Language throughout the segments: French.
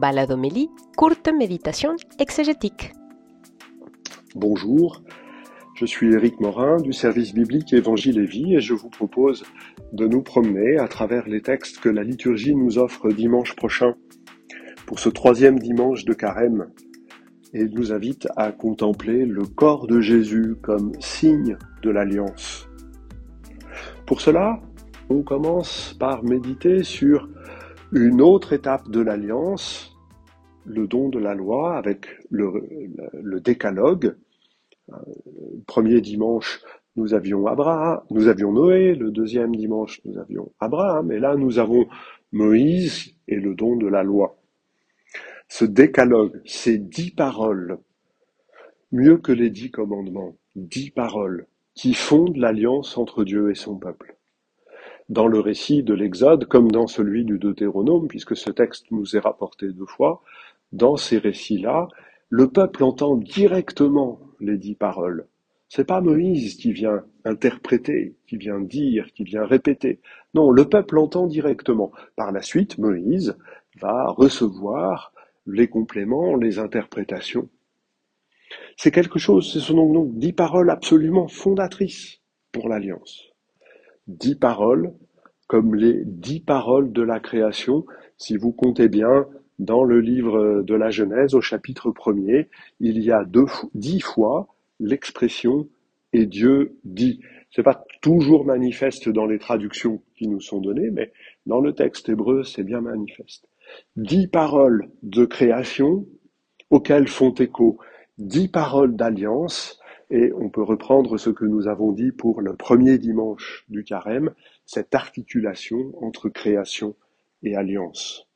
Baladomélie, courte méditation exégétique. Bonjour, je suis Éric Morin du service biblique Évangile et Vie et je vous propose de nous promener à travers les textes que la liturgie nous offre dimanche prochain pour ce troisième dimanche de carême et nous invite à contempler le corps de Jésus comme signe de l'alliance. Pour cela, on commence par méditer sur une autre étape de l'alliance, le don de la loi avec le, décalogue. Euh, premier dimanche, nous avions Abraham, nous avions Noé, le deuxième dimanche, nous avions Abraham, et là nous avons Moïse et le don de la loi. Ce décalogue, ces dix paroles, mieux que les dix commandements, dix paroles, qui fondent l'alliance entre Dieu et son peuple dans le récit de l'Exode comme dans celui du Deutéronome, puisque ce texte nous est rapporté deux fois, dans ces récits-là, le peuple entend directement les dix paroles. C'est pas Moïse qui vient interpréter, qui vient dire, qui vient répéter. Non, le peuple entend directement. Par la suite, Moïse va recevoir les compléments, les interprétations. C'est quelque chose, ce sont donc dix paroles absolument fondatrices pour l'Alliance dix paroles, comme les dix paroles de la création. Si vous comptez bien, dans le livre de la Genèse, au chapitre premier, il y a dix fois l'expression et Dieu dit. C'est pas toujours manifeste dans les traductions qui nous sont données, mais dans le texte hébreu, c'est bien manifeste. Dix paroles de création auxquelles font écho dix paroles d'alliance et on peut reprendre ce que nous avons dit pour le premier dimanche du carême, cette articulation entre création et alliance.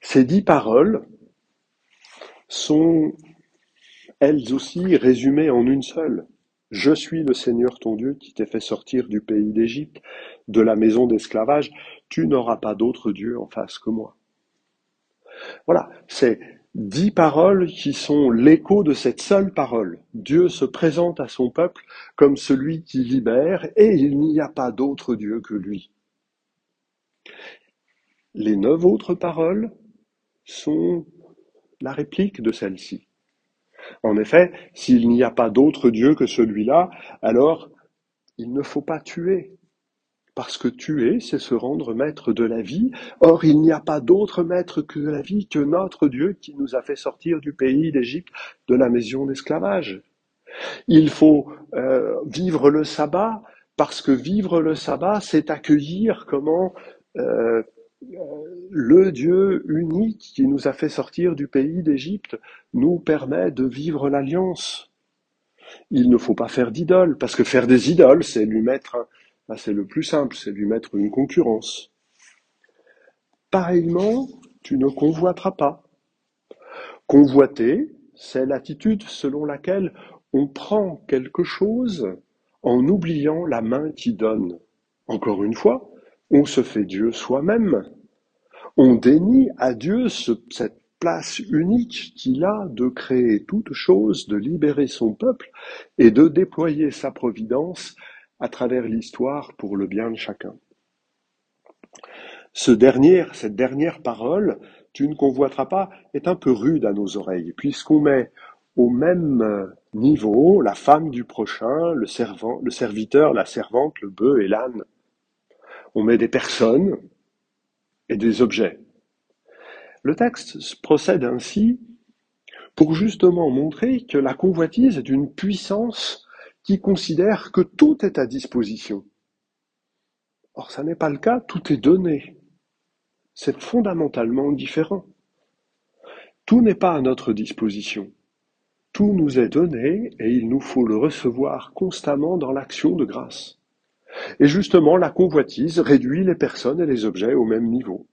Ces dix paroles sont elles aussi résumées en une seule. Je suis le Seigneur ton Dieu qui t'ai fait sortir du pays d'Égypte, de la maison d'esclavage. Tu n'auras pas d'autre Dieu en face que moi. Voilà, c'est dix paroles qui sont l'écho de cette seule parole. Dieu se présente à son peuple comme celui qui libère et il n'y a pas d'autre Dieu que lui. Les neuf autres paroles sont la réplique de celle-ci. En effet, s'il n'y a pas d'autre Dieu que celui-là, alors il ne faut pas tuer, parce que tuer, c'est se rendre maître de la vie. Or, il n'y a pas d'autre maître que la vie que notre Dieu qui nous a fait sortir du pays d'Égypte, de la maison d'esclavage. Il faut euh, vivre le sabbat, parce que vivre le sabbat, c'est accueillir comment euh, le Dieu unique qui nous a fait sortir du pays d'Égypte nous permet de vivre l'alliance. Il ne faut pas faire d'idoles, parce que faire des idoles, c'est lui mettre ah, c'est le plus simple, c'est lui mettre une concurrence. Pareillement, tu ne convoiteras pas. Convoiter, c'est l'attitude selon laquelle on prend quelque chose en oubliant la main qui donne. Encore une fois, on se fait Dieu soi-même. On dénie à Dieu cette place unique qu'il a de créer toute chose, de libérer son peuple et de déployer sa providence à travers l'histoire pour le bien de chacun. Cette dernière parole, tu ne convoiteras pas, est un peu rude à nos oreilles, puisqu'on met au même niveau la femme du prochain, le serviteur, la servante, le bœuf et l'âne. On met des personnes et des objets. Le texte procède ainsi pour justement montrer que la convoitise est une puissance qui considère que tout est à disposition. Or, ça n'est pas le cas, tout est donné. C'est fondamentalement différent. Tout n'est pas à notre disposition. Tout nous est donné et il nous faut le recevoir constamment dans l'action de grâce. Et justement, la convoitise réduit les personnes et les objets au même niveau.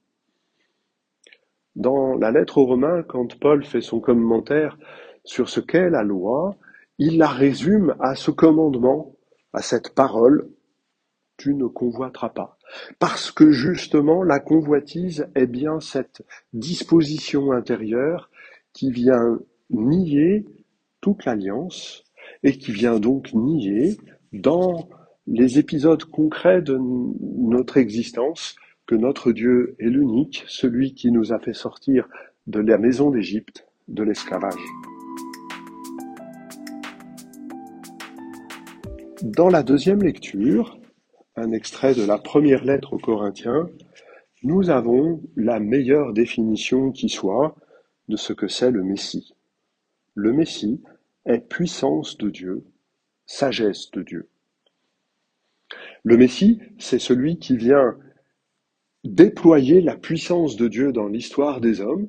Dans la lettre aux Romains, quand Paul fait son commentaire sur ce qu'est la loi, il la résume à ce commandement, à cette parole, tu ne convoiteras pas. Parce que justement, la convoitise est bien cette disposition intérieure qui vient nier toute l'alliance et qui vient donc nier dans les épisodes concrets de notre existence que notre Dieu est l'unique, celui qui nous a fait sortir de la maison d'Égypte, de l'esclavage. Dans la deuxième lecture, un extrait de la première lettre aux Corinthiens, nous avons la meilleure définition qui soit de ce que c'est le Messie. Le Messie est puissance de Dieu, sagesse de Dieu. Le Messie, c'est celui qui vient déployer la puissance de Dieu dans l'histoire des hommes,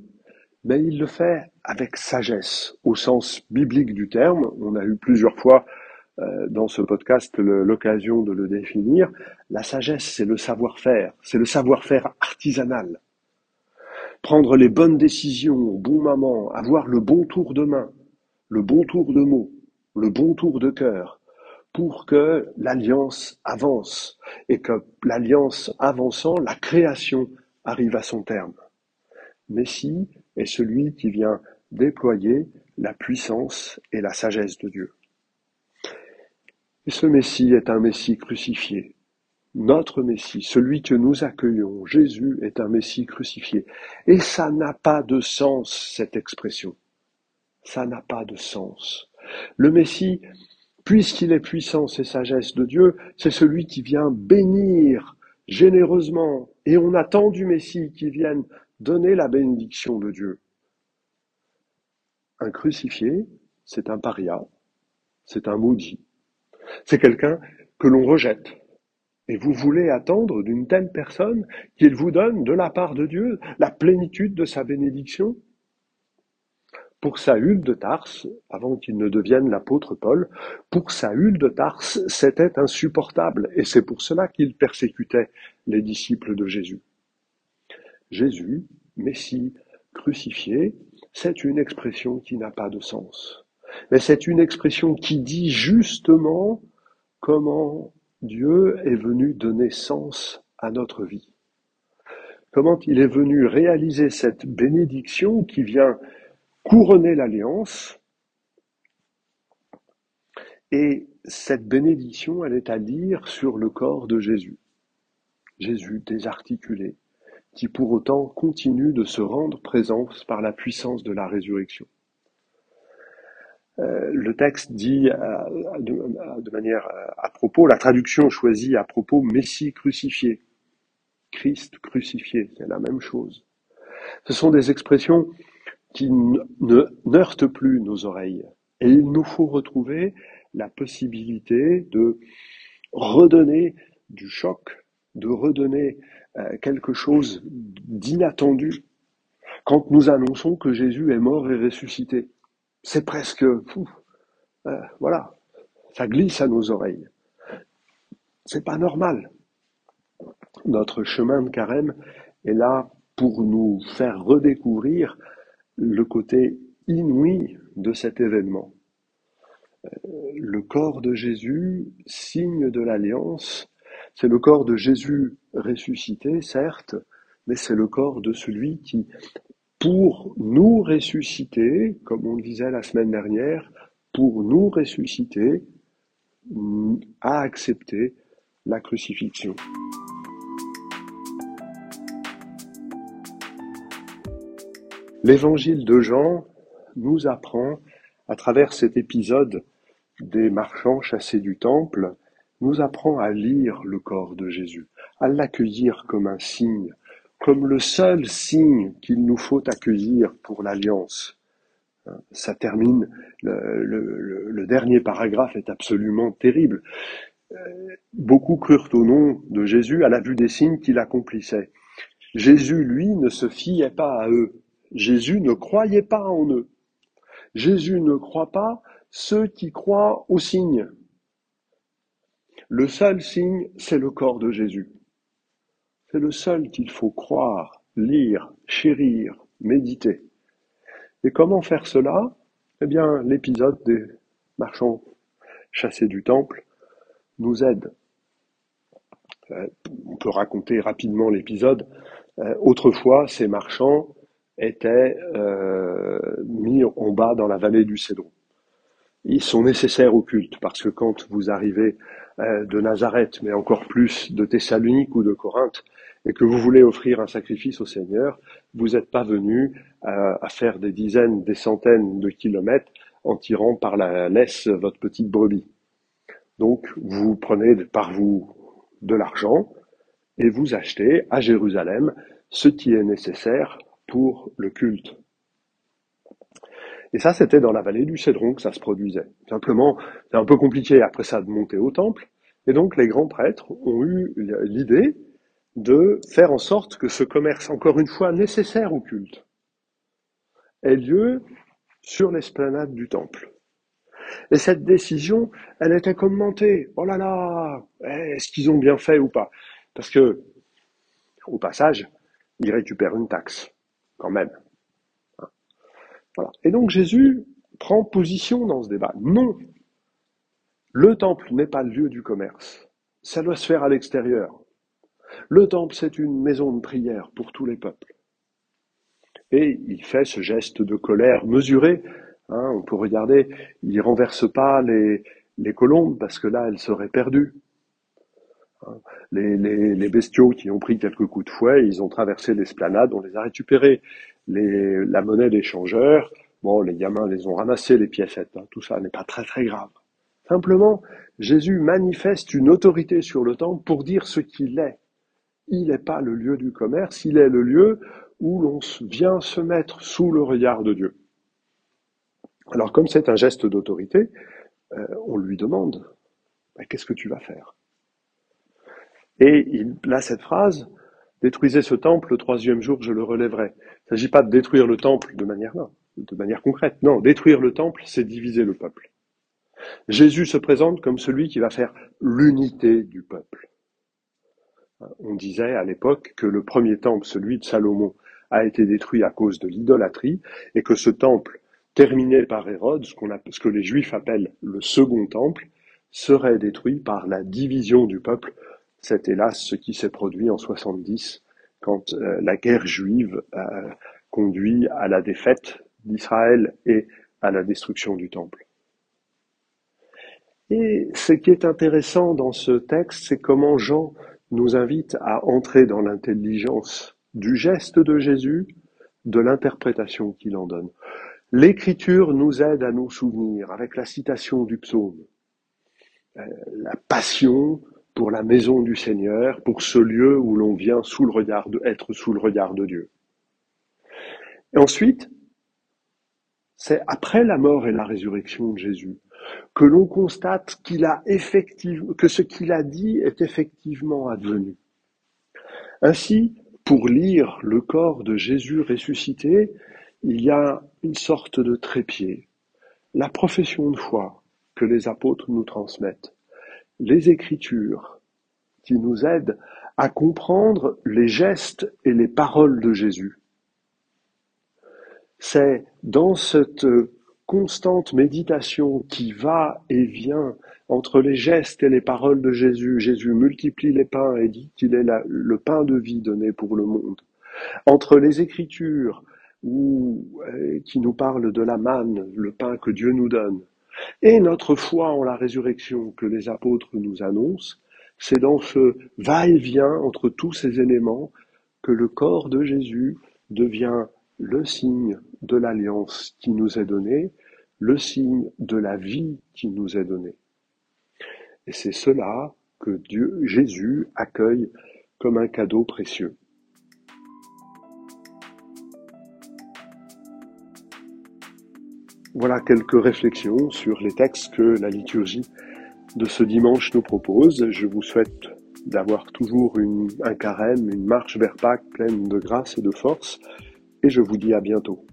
mais il le fait avec sagesse, au sens biblique du terme. On a eu plusieurs fois euh, dans ce podcast l'occasion de le définir. La sagesse, c'est le savoir-faire, c'est le savoir-faire artisanal. Prendre les bonnes décisions au bon moment, avoir le bon tour de main, le bon tour de mots, le bon tour de cœur, pour que l'alliance avance et que l'alliance avançant, la création arrive à son terme. Messie est celui qui vient déployer la puissance et la sagesse de Dieu. Ce Messie est un Messie crucifié. Notre Messie, celui que nous accueillons, Jésus est un Messie crucifié. Et ça n'a pas de sens, cette expression. Ça n'a pas de sens. Le Messie, puisqu'il est puissance et sagesse de Dieu, c'est celui qui vient bénir généreusement. Et on attend du Messie qui vienne donner la bénédiction de Dieu. Un crucifié, c'est un paria, c'est un maudit. C'est quelqu'un que l'on rejette. Et vous voulez attendre d'une telle personne qu'il vous donne de la part de Dieu la plénitude de sa bénédiction? Pour Saül de Tarse, avant qu'il ne devienne l'apôtre Paul, pour Saül de Tarse, c'était insupportable, et c'est pour cela qu'il persécutait les disciples de Jésus. Jésus, Messie, crucifié, c'est une expression qui n'a pas de sens. Mais c'est une expression qui dit justement comment Dieu est venu donner sens à notre vie. Comment il est venu réaliser cette bénédiction qui vient couronner l'alliance. Et cette bénédiction, elle est à lire sur le corps de Jésus. Jésus désarticulé, qui pour autant continue de se rendre présence par la puissance de la résurrection. Euh, le texte dit euh, de, manière euh, à propos, la traduction choisie à propos Messie crucifié, Christ crucifié, c'est la même chose. Ce sont des expressions qui ne n'heurtent plus nos oreilles. Et il nous faut retrouver la possibilité de redonner du choc, de redonner quelque chose d'inattendu quand nous annonçons que Jésus est mort et ressuscité c'est presque, fou. Euh, voilà, ça glisse à nos oreilles. C'est pas normal. Notre chemin de carême est là pour nous faire redécouvrir le côté inouï de cet événement. Euh, le corps de Jésus, signe de l'alliance, c'est le corps de Jésus ressuscité, certes, mais c'est le corps de celui qui pour nous ressusciter, comme on le disait la semaine dernière, pour nous ressusciter, à accepter la crucifixion. L'évangile de Jean nous apprend, à travers cet épisode des marchands chassés du temple, nous apprend à lire le corps de Jésus, à l'accueillir comme un signe, comme le seul signe qu'il nous faut accueillir pour l'alliance. Ça termine, le, dernier paragraphe est absolument terrible. Beaucoup crurent au nom de Jésus à la vue des signes qu'il accomplissait. Jésus, lui, ne se fiait pas à eux. Jésus ne croyait pas en eux. Jésus ne croit pas ceux qui croient aux signes. Le seul signe, c'est le corps de Jésus. C'est le seul qu'il faut croire, lire, chérir, méditer. Et comment faire cela? Eh bien, l'épisode des marchands chassés du temple nous aide. Euh, on peut raconter rapidement l'épisode. Euh, autrefois, ces marchands étaient euh, mis en bas dans la vallée du Cédron. Ils sont nécessaires au culte parce que quand vous arrivez de Nazareth, mais encore plus de Thessalonique ou de Corinthe, et que vous voulez offrir un sacrifice au Seigneur, vous n'êtes pas venu à, à, faire des dizaines, des centaines de kilomètres en tirant par la laisse votre petite brebis. Donc vous prenez par vous de l'argent et vous achetez à Jérusalem ce qui est nécessaire pour le culte. Et ça, c'était dans la vallée du Cédron que ça se produisait. Simplement, c'est un peu compliqué après ça de monter au temple. Et donc, les grands prêtres ont eu l'idée de faire en sorte que ce commerce, encore une fois nécessaire au culte, ait lieu sur l'esplanade du temple. Et cette décision, elle était commentée. Oh là là, est-ce qu'ils ont bien fait ou pas? Parce que, au passage, ils récupèrent une taxe, quand même. Voilà. Et donc Jésus prend position dans ce débat. Non, le temple n'est pas le lieu du commerce. Ça doit se faire à l'extérieur. Le temple, c'est une maison de prière pour tous les peuples. Et il fait ce geste de colère mesuré. Hein, on peut regarder, il renverse pas les colombes parce que là, elles seraient perdues. Les, bestiaux qui ont pris quelques coups de fouet, ils ont traversé l'esplanade, on les a récupérés. La monnaie d'échangeur, bon, les gamins les ont ramassés, les piécettes, hein, tout ça n'est pas très très grave. Simplement, Jésus manifeste une autorité sur le temple pour dire ce qu'il est. Il n'est pas le lieu du commerce, il est le lieu où l'on vient se mettre sous le regard de Dieu. Alors comme c'est un geste d'autorité, euh, on lui demande, qu'est-ce que tu vas faire? Et il a cette phrase, détruisez ce temple, le troisième jour je le relèverai. Il ne s'agit pas de détruire le temple de manière, de manière concrète. Non, détruire le temple, c'est diviser le peuple. Jésus se présente comme celui qui va faire l'unité du peuple. On disait à l'époque que le premier temple, celui de Salomon, a été détruit à cause de l'idolâtrie et que ce temple, terminé par Hérode, ce, ce que les Juifs appellent le second temple, serait détruit par la division du peuple. C'est hélas ce qui s'est produit en 70 quand euh, la guerre juive conduit à la défaite d'Israël et à la destruction du temple. Et ce qui est intéressant dans ce texte, c'est comment Jean nous invite à entrer dans l'intelligence du geste de Jésus, de l'interprétation qu'il en donne. L'écriture nous aide à nous souvenir, avec la citation du psaume, euh, la passion pour la maison du Seigneur, pour ce lieu où l'on vient sous le regard de, être sous le regard de Dieu. Et ensuite, c'est après la mort et la résurrection de Jésus que l'on constate que ce qu'il a dit est effectivement advenu. Ainsi, pour lire le corps de Jésus ressuscité, il y a une sorte de trépied, la profession de foi que les apôtres nous transmettent, les écritures qui nous aident à comprendre les gestes et les paroles de Jésus. C'est dans cette constante méditation qui va et vient entre les gestes et les paroles de Jésus. Jésus multiplie les pains et dit qu'il est le pain de vie donné pour le monde. Entre les Écritures ou, euh, qui nous parlent de la manne, le pain que Dieu nous donne, et notre foi en la résurrection que les apôtres nous annoncent, c'est dans ce va-et-vient entre tous ces éléments que le corps de Jésus devient le signe de l'alliance qui nous est donnée, le signe de la vie qui nous est donnée. Et c'est cela que Dieu, Jésus accueille comme un cadeau précieux. Voilà quelques réflexions sur les textes que la liturgie de ce dimanche nous propose. Je vous souhaite d'avoir toujours un carême, une marche vers Pâques pleine de grâce et de force, et je vous dis à bientôt.